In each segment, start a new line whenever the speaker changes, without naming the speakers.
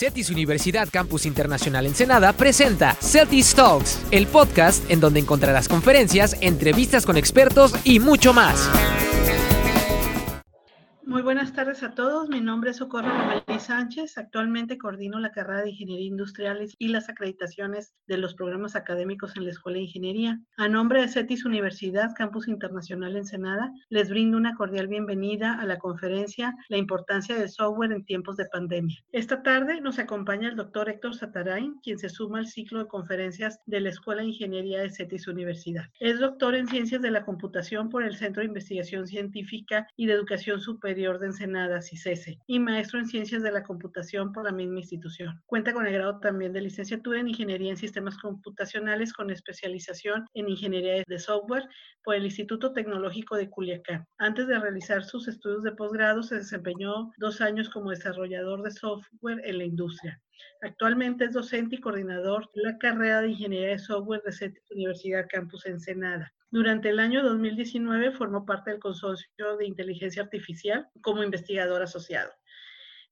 CETIS Universidad Campus Internacional Ensenada presenta CETIS Talks, el podcast en donde encontrarás conferencias, entrevistas con expertos y mucho más.
Buenas tardes a todos. Mi nombre es Socorro Romelí Sánchez. Actualmente coordino la carrera de Ingeniería Industriales y las acreditaciones de los programas académicos en la Escuela de Ingeniería. A nombre de CETIS Universidad Campus Internacional Ensenada, les brindo una cordial bienvenida a la conferencia La importancia del software en tiempos de pandemia. Esta tarde nos acompaña el doctor Héctor Satarain, quien se suma al ciclo de conferencias de la Escuela de Ingeniería de CETIS Universidad. Es doctor en Ciencias de la Computación por el Centro de Investigación Científica y de Educación Superior de Ensenada, CICESE, y maestro en Ciencias de la Computación por la misma institución. Cuenta con el grado también de licenciatura en Ingeniería en Sistemas Computacionales con especialización en Ingeniería de Software por el Instituto Tecnológico de Culiacán. Antes de realizar sus estudios de posgrado, se desempeñó dos años como desarrollador de software en la industria. Actualmente es docente y coordinador de la carrera de Ingeniería de Software de CETIS Universidad Campus Ensenada. Durante el año 2019 formó parte del consorcio de inteligencia artificial como investigador asociado.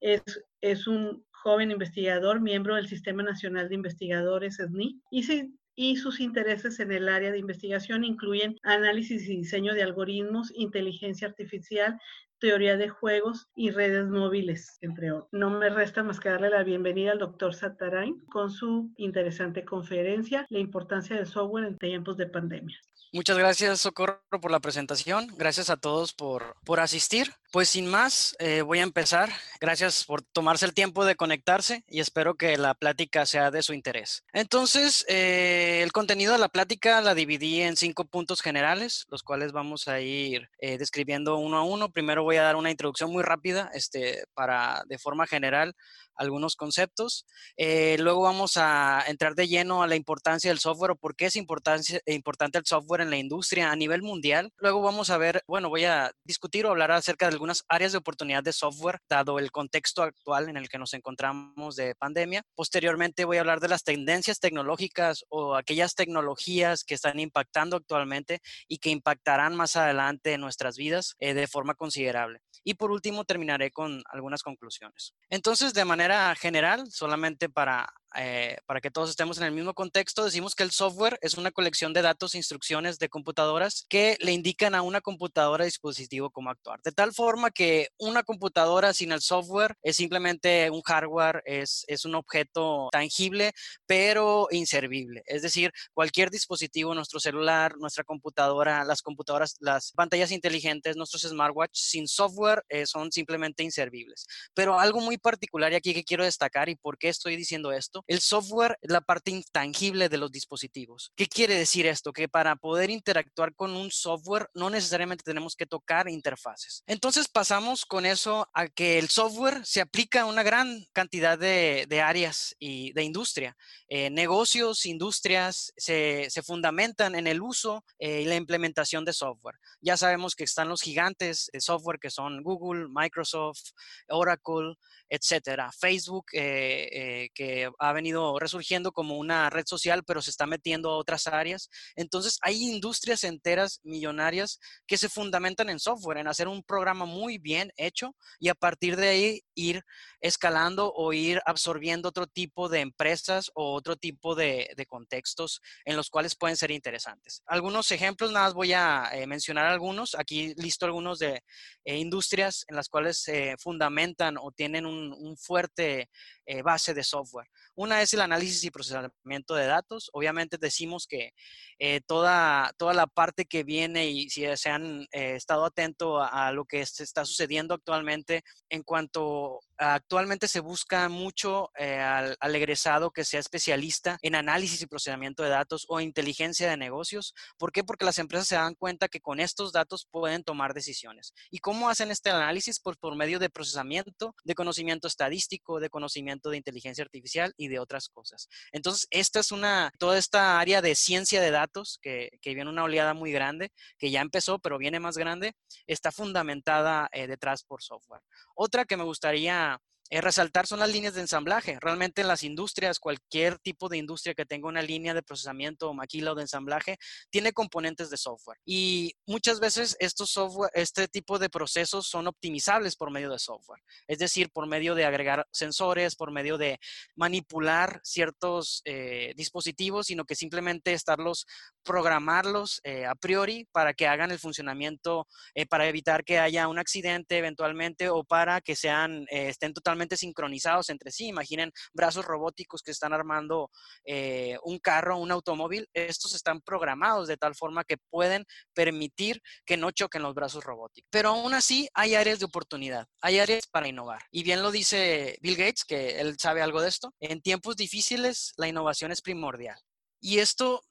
Es, es un joven investigador, miembro del Sistema Nacional de Investigadores, SNI, y, y sus intereses en el área de investigación incluyen análisis y diseño de algoritmos, inteligencia artificial, teoría de juegos y redes móviles, entre otros. No me resta más que darle la bienvenida al doctor Satarain con su interesante conferencia, La importancia del software en tiempos de pandemia.
Muchas gracias, Socorro, por la presentación. Gracias a todos por, por asistir. Pues sin más, eh, voy a empezar. Gracias por tomarse el tiempo de conectarse y espero que la plática sea de su interés. Entonces, eh, el contenido de la plática la dividí en cinco puntos generales, los cuales vamos a ir eh, describiendo uno a uno. Primero voy a dar una introducción muy rápida este, para, de forma general, algunos conceptos. Eh, luego vamos a entrar de lleno a la importancia del software o por qué es importante el software en la industria a nivel mundial. Luego vamos a ver, bueno, voy a discutir o hablar acerca de algunas áreas de oportunidad de software, dado el contexto actual en el que nos encontramos de pandemia. Posteriormente voy a hablar de las tendencias tecnológicas o aquellas tecnologías que están impactando actualmente y que impactarán más adelante en nuestras vidas eh, de forma considerable. Y por último, terminaré con algunas conclusiones. Entonces, de manera general, solamente para eh, para que todos estemos en el mismo contexto, decimos que el software es una colección de datos e instrucciones de computadoras que le indican a una computadora dispositivo cómo actuar. De tal forma que una computadora sin el software es simplemente un hardware, es, es un objeto tangible, pero inservible. Es decir, cualquier dispositivo, nuestro celular, nuestra computadora, las computadoras, las pantallas inteligentes, nuestros smartwatch sin software eh, son simplemente inservibles. Pero algo muy particular y aquí que quiero destacar y por qué estoy diciendo esto el software es la parte intangible de los dispositivos. ¿Qué quiere decir esto? Que para poder interactuar con un software no necesariamente tenemos que tocar interfaces. Entonces pasamos con eso a que el software se aplica a una gran cantidad de, áreas y de industria. Eh, negocios, industrias se, fundamentan en el uso eh, y la implementación de software. Ya sabemos que están los gigantes de software que son Google, Microsoft, Oracle, etcétera. Facebook, eh, eh, que ha venido resurgiendo como una red social, pero se está metiendo a otras áreas. Entonces, hay industrias enteras millonarias que se fundamentan en software, en hacer un programa muy bien hecho y a partir de ahí ir escalando o ir absorbiendo otro tipo de empresas o otro tipo de, contextos en los cuales pueden ser interesantes. Algunos ejemplos, nada más voy a eh, mencionar algunos. Aquí listo algunos de industrias en las cuales se fundamentan o tienen un un, fuerte eh, base de software. Una es el análisis y procesamiento de datos. Obviamente decimos que eh, toda, toda la parte que viene y si se han eh, estado atentos a, lo que se está sucediendo actualmente en cuanto actualmente se busca mucho al, al, egresado que sea especialista en análisis y procesamiento de datos o inteligencia de negocios. ¿Por qué? Porque las empresas se dan cuenta que con estos datos pueden tomar decisiones. ¿Y cómo hacen este análisis? Pues por medio de procesamiento, de conocimiento estadístico, de conocimiento de inteligencia artificial y de otras cosas. Entonces, esta es una, toda esta área de ciencia de datos, que, que viene una oleada muy grande, que ya empezó, pero viene más grande, está fundamentada eh, detrás por software. Otra que me gustaría eh, resaltar son las líneas de ensamblaje. Realmente en las industrias, cualquier tipo de industria que tenga una línea de procesamiento o maquila o de ensamblaje, tiene componentes de software. Y muchas veces estos software, este tipo de procesos son optimizables por medio de software. Es decir, por medio de agregar sensores, por medio de manipular ciertos eh, dispositivos, sino que simplemente estarlos, programarlos eh, a priori para que hagan el funcionamiento, para evitar que haya un accidente eventualmente o para que sean, estén totalmente sincronizados entre sí. Imaginen brazos robóticos que están armando eh, un carro, un automóvil. Estos están programados de tal forma que pueden permitir que no choquen los brazos robóticos. Pero aún así hay áreas de oportunidad, hay áreas para innovar. Y bien lo dice Bill Gates, que él sabe algo de esto. En tiempos difíciles la innovación es primordial. Y esto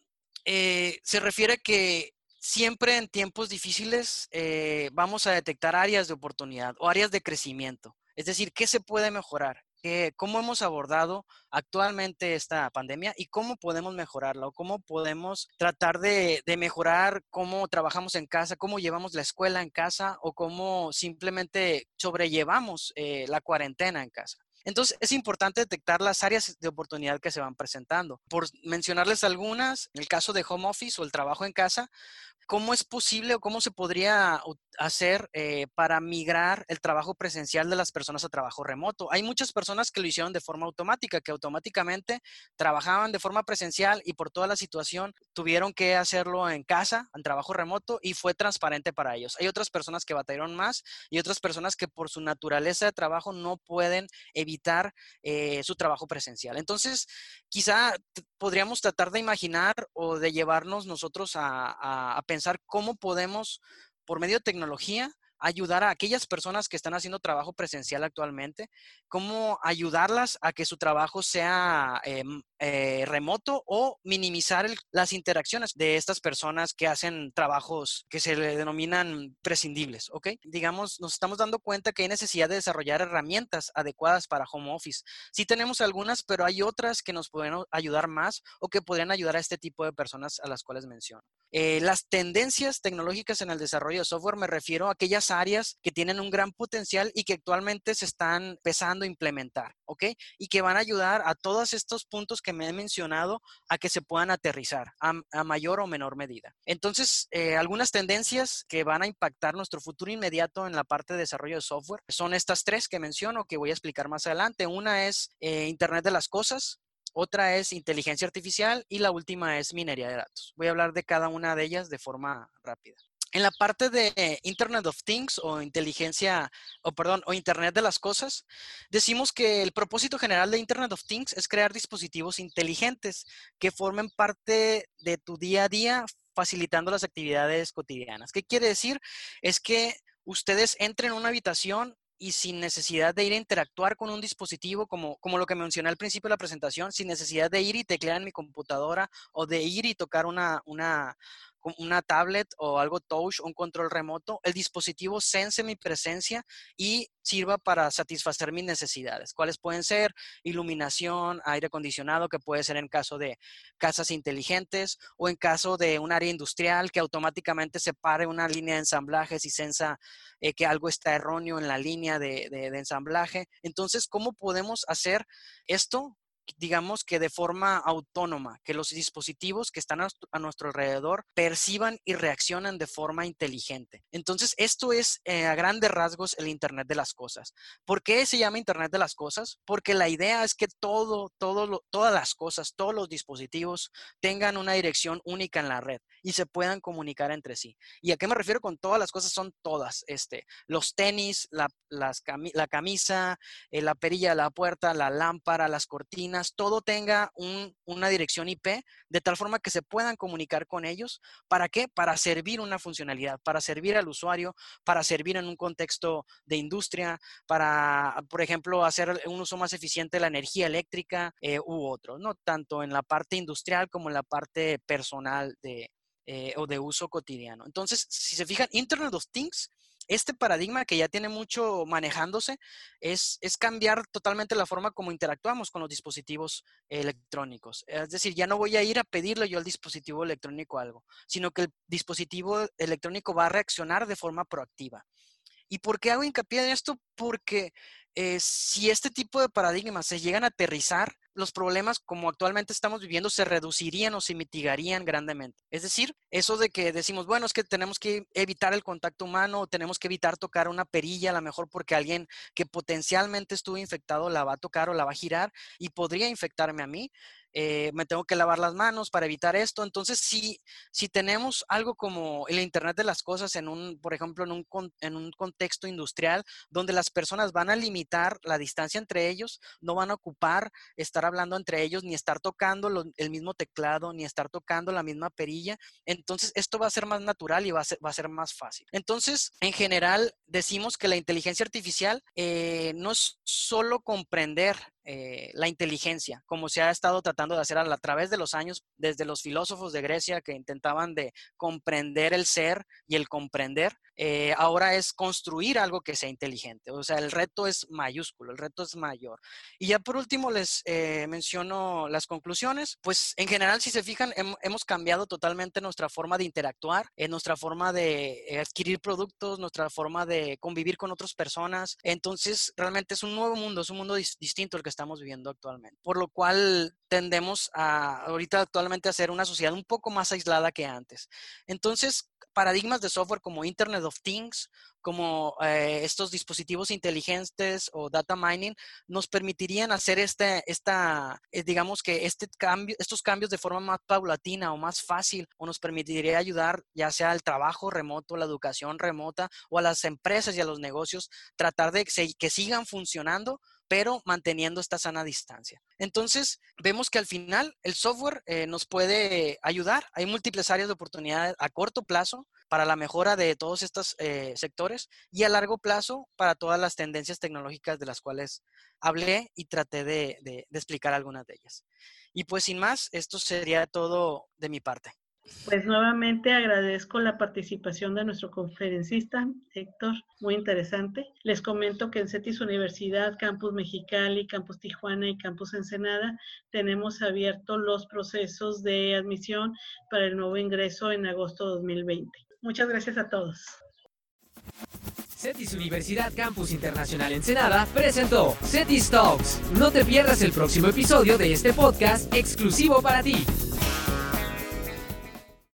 eh, se refiere a que siempre en tiempos difíciles eh, vamos a detectar áreas de oportunidad o áreas de crecimiento. Es decir, ¿qué se puede mejorar? ¿Cómo hemos abordado actualmente esta pandemia y cómo podemos mejorarla o cómo podemos tratar de, mejorar cómo trabajamos en casa, cómo llevamos la escuela en casa o cómo simplemente sobrellevamos eh, la cuarentena en casa? Entonces, es importante detectar las áreas de oportunidad que se van presentando. Por mencionarles algunas, en el caso de home office o el trabajo en casa, ¿cómo es posible o cómo se podría hacer eh, para migrar el trabajo presencial de las personas a trabajo remoto? Hay muchas personas que lo hicieron de forma automática, que automáticamente trabajaban de forma presencial y por toda la situación tuvieron que hacerlo en casa, en trabajo remoto, y fue transparente para ellos. Hay otras personas que batallaron más y otras personas que por su naturaleza de trabajo no pueden evitar eh, su trabajo presencial. Entonces, quizá podríamos tratar de imaginar o de llevarnos nosotros a, pensar cómo podemos, por medio de tecnología, ayudar a aquellas personas que están haciendo trabajo presencial actualmente, cómo ayudarlas a que su trabajo sea em, eh, remoto o minimizar las interacciones de estas personas que hacen trabajos que se le denominan prescindibles, ¿ok? Digamos, nos estamos dando cuenta que hay necesidad de desarrollar herramientas adecuadas para home office. Sí tenemos algunas, pero hay otras que nos pueden ayudar más o que podrían ayudar a este tipo de personas a las cuales menciono. Eh, las tendencias tecnológicas en el desarrollo de software me refiero a aquellas áreas que tienen un gran potencial y que actualmente se están empezando a implementar, ¿ok? Y que van a ayudar a todos estos puntos que me he mencionado a que se puedan aterrizar a, mayor o menor medida. Entonces, eh, algunas tendencias que van a impactar nuestro futuro inmediato en la parte de desarrollo de software son estas tres que menciono, que voy a explicar más adelante. Una es eh, Internet de las Cosas, otra es inteligencia artificial y la última es minería de datos. Voy a hablar de cada una de ellas de forma rápida. En la parte de Internet of Things o inteligencia, o perdón, o Internet de las cosas, decimos que el propósito general de Internet of Things es crear dispositivos inteligentes que formen parte de tu día a día, facilitando las actividades cotidianas. ¿Qué quiere decir? Es que ustedes entren en una habitación y sin necesidad de ir a interactuar con un dispositivo, como, como lo que mencioné al principio de la presentación, sin necesidad de ir y teclear en mi computadora o de ir y tocar una, una, una tablet o algo touch, un control remoto, el dispositivo sense mi presencia y sirva para satisfacer mis necesidades. ¿Cuáles pueden ser? Iluminación, aire acondicionado, que puede ser en caso de casas inteligentes o en caso de un área industrial que automáticamente separe una línea de ensamblaje si sensa eh, que algo está erróneo en la línea de ensamblaje. Entonces, ¿cómo podemos hacer esto digamos que de forma autónoma, que los dispositivos que están a, nuestro alrededor perciban y reaccionan de forma inteligente. Entonces, esto es eh, a grandes rasgos el Internet de las Cosas. ¿Por qué se llama Internet de las Cosas? Porque la idea es que todo, todo todas las cosas, todos los dispositivos tengan una dirección única en la red y se puedan comunicar entre sí. ¿Y a qué me refiero con todas las cosas? Son todas. Este, los tenis, la, la camisa, eh, la perilla de la puerta, la lámpara, las cortinas todo tenga una dirección IP de tal forma que se puedan comunicar con ellos. ¿Para qué? Para servir una funcionalidad, para servir al usuario, para servir en un contexto de industria, para, por ejemplo, hacer un uso más eficiente de la energía eléctrica eh, u otro, ¿no? Tanto en la parte industrial como en la parte personal de, eh, o de uso cotidiano. Entonces, si se fijan, Internet of Things este paradigma que ya tiene mucho manejándose es, es cambiar totalmente la forma como interactuamos con los dispositivos electrónicos. Es decir, ya no voy a ir a pedirle yo al dispositivo electrónico algo, sino que el dispositivo electrónico va a reaccionar de forma proactiva. ¿Y por qué hago hincapié en esto? Porque eh, si este tipo de paradigmas se llegan a aterrizar, los problemas como actualmente estamos viviendo se reducirían o se mitigarían grandemente. Es decir, eso de que decimos, bueno, es que tenemos que evitar el contacto humano, tenemos que evitar tocar una perilla, a lo mejor porque alguien que potencialmente estuvo infectado la va a tocar o la va a girar y podría infectarme a mí. Eh, me tengo que lavar las manos para evitar esto. Entonces, si, si tenemos algo como el Internet de las Cosas en un, por ejemplo, en un, en un contexto industrial donde las personas van a limitar la distancia entre ellos, no van a ocupar estar hablando entre ellos, ni estar tocando el mismo teclado, ni estar tocando la misma perilla, entonces esto va a ser más natural y va a ser, va a ser más fácil. Entonces, en general, decimos que la inteligencia artificial eh, no es solo comprender eh, la inteligencia, como se ha estado tratando de hacer a, través de los años, desde los filósofos de Grecia que intentaban de comprender el ser y el comprender, eh, ahora es construir algo que sea inteligente. O sea, el reto es mayúsculo, el reto es mayor. Y ya por último les menciono las conclusiones. Pues en general, si se fijan, hemos cambiado totalmente nuestra forma de interactuar, en nuestra forma de adquirir productos, nuestra forma de convivir con otras personas. Entonces, realmente es un nuevo mundo, es un mundo distinto el que estamos viviendo actualmente. Por lo cual tendemos a ahorita actualmente a ser una sociedad un poco más aislada que antes. Entonces, paradigmas de software como Internet of Things, como eh, estos dispositivos inteligentes o data mining, nos permitirían hacer este, esta, eh, digamos que este cambio, estos cambios de forma más paulatina o más fácil, o nos permitiría ayudar ya sea al trabajo remoto, la educación remota, o a las empresas y a los negocios, tratar de que sigan funcionando pero manteniendo esta sana distancia. Entonces, vemos que al final el software eh, nos puede ayudar. Hay múltiples áreas de oportunidad a corto plazo para la mejora de todos estos eh, sectores y a largo plazo para todas las tendencias tecnológicas de las cuales hablé y traté de explicar algunas de ellas. Y pues sin más, esto sería todo de mi parte.
Pues nuevamente agradezco la participación de nuestro conferencista, Héctor, muy interesante. Les comento que en CETIS Universidad, Campus Mexicali, Campus Tijuana y Campus Ensenada tenemos abiertos los procesos de admisión para el nuevo ingreso en agosto 2020. Muchas gracias a todos.
CETIS Universidad Campus Internacional Ensenada presentó CETIS Talks. No te pierdas el próximo episodio de este podcast exclusivo para ti.